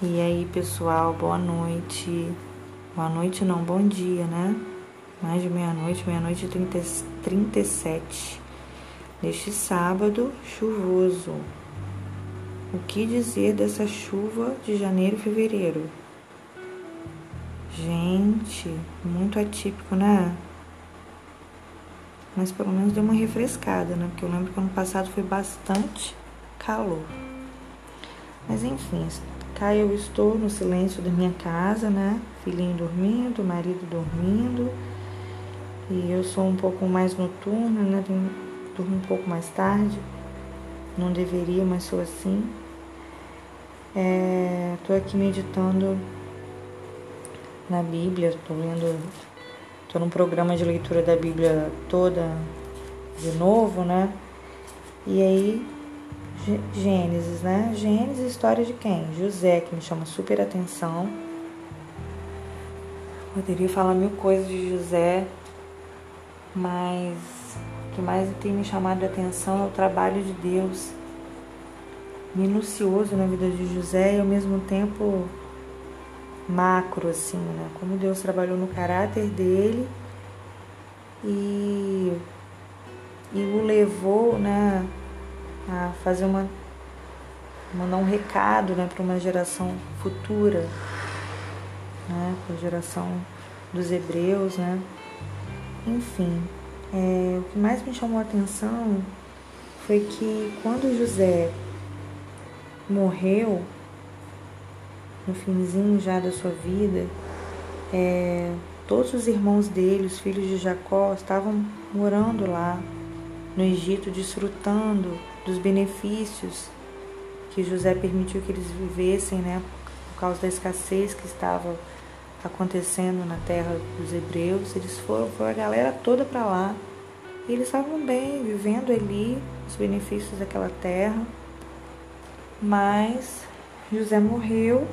E aí, pessoal, boa noite. Boa noite não, bom dia, né? Mais de meia-noite, meia-noite e 37. Neste sábado chuvoso. O que dizer dessa chuva de janeiro e fevereiro? Gente, muito atípico, né? Mas pelo menos deu uma refrescada, né? Porque eu lembro que ano passado foi bastante calor. Mas enfim, Cá eu estou no silêncio da minha casa, né? Filhinho dormindo, marido dormindo. E eu sou um pouco mais noturna, né? Durmo um pouco mais tarde. Não deveria, mas sou assim. Estou é, aqui meditando na Bíblia, estou lendo, estou num programa de leitura da Bíblia toda de novo, né? E aí Gênesis, né? Gênesis, história de quem? José, que me chama super atenção. Poderia falar mil coisas de José, mas o que mais tem me chamado a atenção é o trabalho de Deus, minucioso na vida de José e ao mesmo tempo macro, assim, né? Como Deus trabalhou no caráter dele e, e o levou, né? A fazer uma mandar um recado né, para uma geração futura, né, para a geração dos hebreus, né? Enfim, é, o que mais me chamou a atenção foi que quando José morreu, no finzinho já da sua vida, é, todos os irmãos dele, os filhos de Jacó, estavam morando lá no Egito, desfrutando dos benefícios que José permitiu que eles vivessem, né, por causa da escassez que estava acontecendo na terra dos hebreus. Eles foram, foi a galera toda para lá. E eles estavam bem, vivendo ali os benefícios daquela terra. Mas José morreu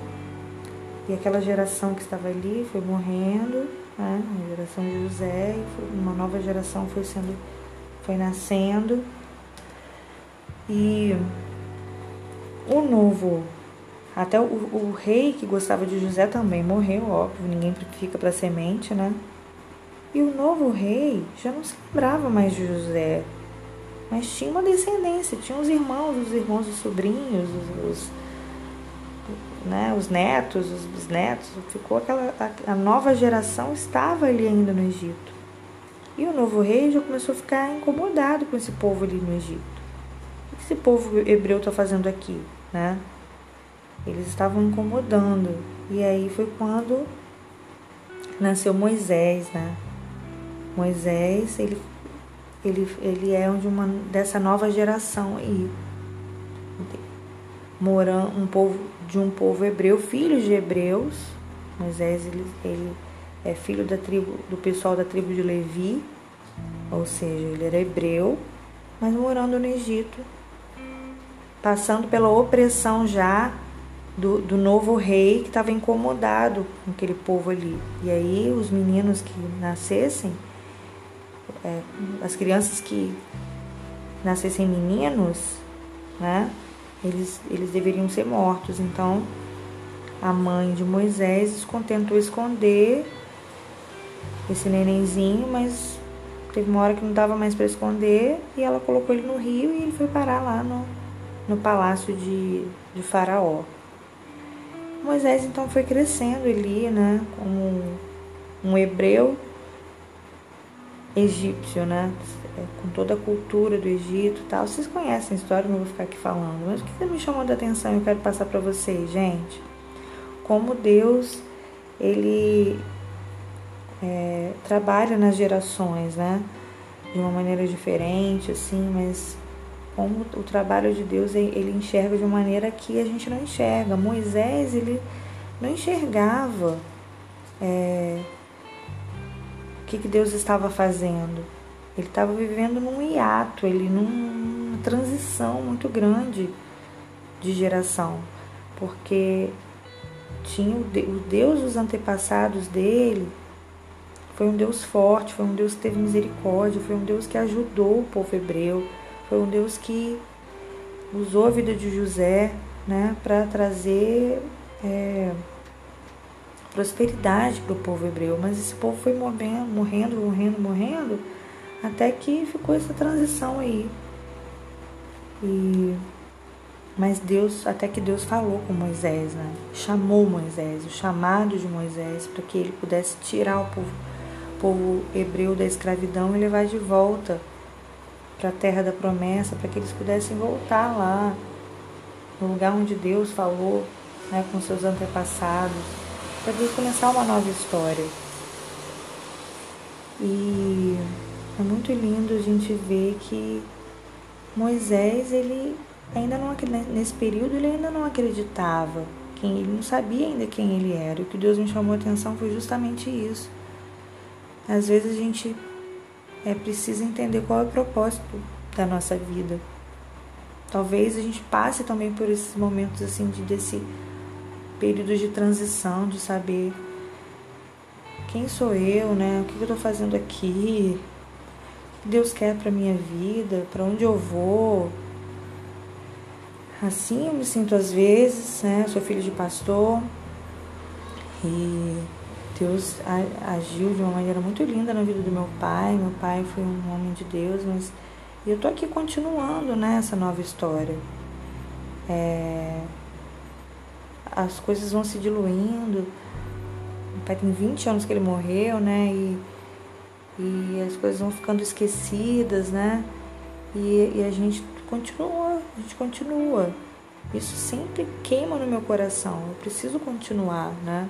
e aquela geração que estava ali foi morrendo, né? a geração de José, uma nova geração foi sendo, foi nascendo. E o novo, até o, o rei que gostava de José também morreu, óbvio, ninguém fica para semente, né? E o novo rei já não se lembrava mais de José, mas tinha uma descendência, tinha os irmãos, os irmãos, os sobrinhos, os, os né, os netos, os bisnetos, ficou aquela a, a nova geração estava ali ainda no Egito. E o novo rei já começou a ficar incomodado com esse povo ali no Egito o que esse povo hebreu está fazendo aqui, né? Eles estavam incomodando. E aí foi quando nasceu Moisés, né? Moisés, ele, ele, ele é de uma dessa nova geração aí. Morando um povo de um povo hebreu, filho de hebreus. Moisés ele, ele é filho da tribo do pessoal da tribo de Levi, ou seja, ele era hebreu, mas morando no Egito passando pela opressão já do, do novo rei que estava incomodado com aquele povo ali. E aí os meninos que nascessem, é, as crianças que nascessem meninos, né, eles, eles deveriam ser mortos. Então a mãe de Moisés tentou esconder esse nenenzinho, mas teve uma hora que não dava mais para esconder e ela colocou ele no rio e ele foi parar lá no, no palácio de, de Faraó. Moisés então foi crescendo ali, né, como um hebreu egípcio, né, é, com toda a cultura do Egito e tal. Vocês conhecem a história, não vou ficar aqui falando, mas o que me chamou a atenção eu quero passar para vocês, gente, como Deus, ele é, trabalha nas gerações, né, de uma maneira diferente, assim, mas como o trabalho de Deus ele enxerga de uma maneira que a gente não enxerga. Moisés ele não enxergava é, o que, que Deus estava fazendo. Ele estava vivendo num hiato, ele numa transição muito grande de geração, porque tinha o Deus dos antepassados dele foi um Deus forte, foi um Deus que teve misericórdia, foi um Deus que ajudou o povo hebreu foi um Deus que usou a vida de José né, para trazer é, prosperidade para o povo hebreu, mas esse povo foi morrendo, morrendo, morrendo, morrendo, até que ficou essa transição aí. E mas Deus, até que Deus falou com Moisés, né? Chamou Moisés, o chamado de Moisés para que ele pudesse tirar o povo, povo hebreu da escravidão e levar de volta para a terra da promessa, para que eles pudessem voltar lá, no lugar onde Deus falou né, com seus antepassados, para Deus começar uma nova história. E é muito lindo a gente ver que Moisés, ele ainda não nesse período ele ainda não acreditava, quem ele não sabia ainda quem ele era. E o que Deus me chamou a atenção foi justamente isso. Às vezes a gente é precisa entender qual é o propósito da nossa vida. Talvez a gente passe também por esses momentos assim de desse período de transição, de saber quem sou eu, né? O que eu estou fazendo aqui? O que Deus quer para minha vida? Para onde eu vou? Assim eu me sinto às vezes, né? Sou filho de pastor e Deus agiu de uma maneira muito linda na vida do meu pai. Meu pai foi um homem de Deus, mas eu tô aqui continuando né, essa nova história. É, as coisas vão se diluindo. Meu pai tem 20 anos que ele morreu, né? E, e as coisas vão ficando esquecidas, né? E, e a gente continua, a gente continua. Isso sempre queima no meu coração. Eu preciso continuar, né?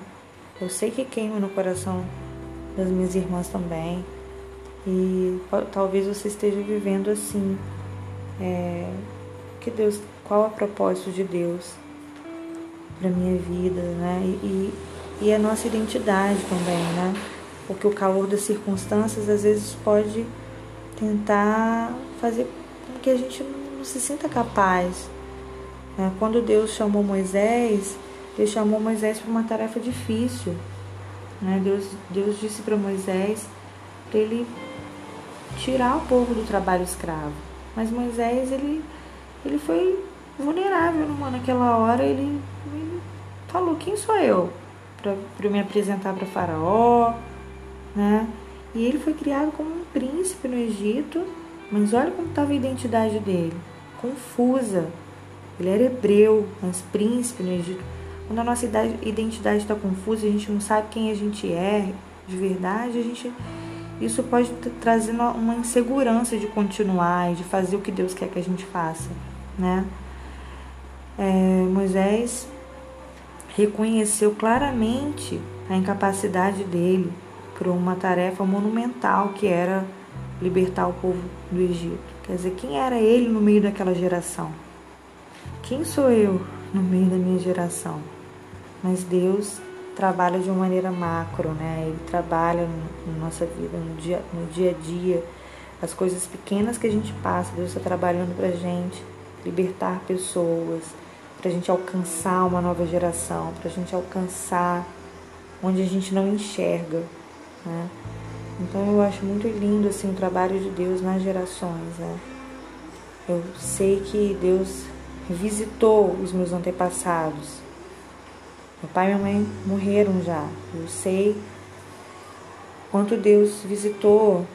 Eu sei que queima no coração das minhas irmãs também. E talvez você esteja vivendo assim. É, que Deus, qual é o propósito de Deus para minha vida, né? E, e a nossa identidade também, né? Porque o calor das circunstâncias às vezes pode tentar fazer com que a gente não se sinta capaz. Né? Quando Deus chamou Moisés, Deus chamou Moisés para uma tarefa difícil. Né? Deus, Deus disse para Moisés para ele tirar o povo do trabalho escravo. Mas Moisés, ele, ele foi vulnerável numa, naquela hora. Ele, ele falou: Quem sou eu para me apresentar para Faraó? Né? E ele foi criado como um príncipe no Egito. Mas olha como estava a identidade dele confusa. Ele era hebreu, mas príncipe no Egito quando a nossa identidade está confusa, a gente não sabe quem a gente é de verdade, a gente isso pode trazer uma insegurança de continuar e de fazer o que Deus quer que a gente faça, né? É, Moisés reconheceu claramente a incapacidade dele para uma tarefa monumental que era libertar o povo do Egito. Quer dizer, quem era ele no meio daquela geração? Quem sou eu no meio da minha geração? Mas Deus trabalha de uma maneira macro, né? Ele trabalha na nossa vida, no dia, no dia a dia, as coisas pequenas que a gente passa, Deus está trabalhando para gente libertar pessoas, para a gente alcançar uma nova geração, para a gente alcançar onde a gente não enxerga, né? Então eu acho muito lindo assim o trabalho de Deus nas gerações, né? Eu sei que Deus visitou os meus antepassados, meu pai e minha mãe morreram já. Eu sei quanto Deus visitou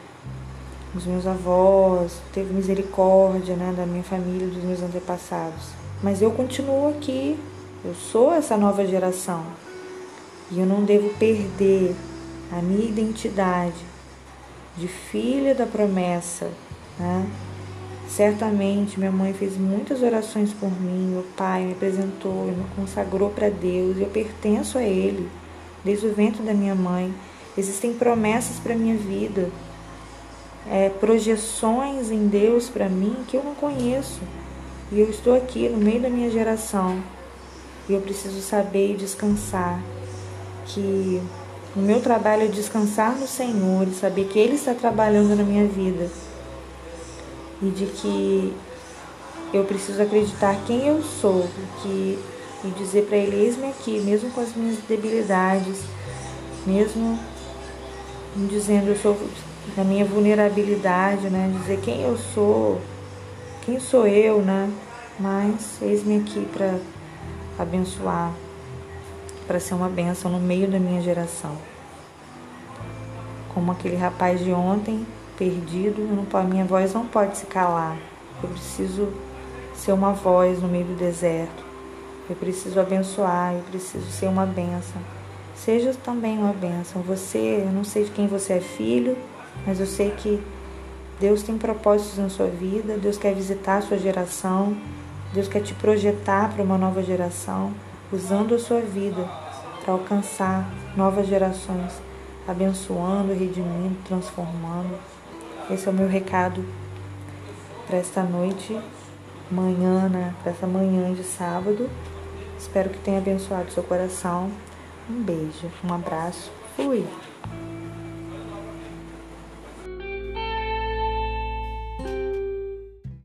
os meus avós, teve misericórdia né, da minha família, dos meus antepassados. Mas eu continuo aqui, eu sou essa nova geração e eu não devo perder a minha identidade de filha da promessa, né? Certamente minha mãe fez muitas orações por mim, meu pai me apresentou e me consagrou para Deus, eu pertenço a Ele desde o ventre da minha mãe. Existem promessas para minha vida, é, projeções em Deus para mim que eu não conheço. E eu estou aqui no meio da minha geração e eu preciso saber e descansar que o meu trabalho é descansar no Senhor e saber que Ele está trabalhando na minha vida e de que eu preciso acreditar quem eu sou que, e dizer para ele: eis-me aqui, mesmo com as minhas debilidades, mesmo dizendo eu sou da minha vulnerabilidade, né? Dizer quem eu sou, quem sou eu, né? Mas eis-me aqui para abençoar para ser uma bênção no meio da minha geração. Como aquele rapaz de ontem, perdido, a minha voz não pode se calar. Eu preciso ser uma voz no meio do deserto. Eu preciso abençoar, eu preciso ser uma bênção. Seja também uma bênção. Você, eu não sei de quem você é filho, mas eu sei que Deus tem propósitos na sua vida, Deus quer visitar a sua geração, Deus quer te projetar para uma nova geração, usando a sua vida para alcançar novas gerações, abençoando, redimindo, transformando. Esse é o meu recado para esta noite, manhã, né? Para essa manhã de sábado. Espero que tenha abençoado seu coração. Um beijo, um abraço. Fui!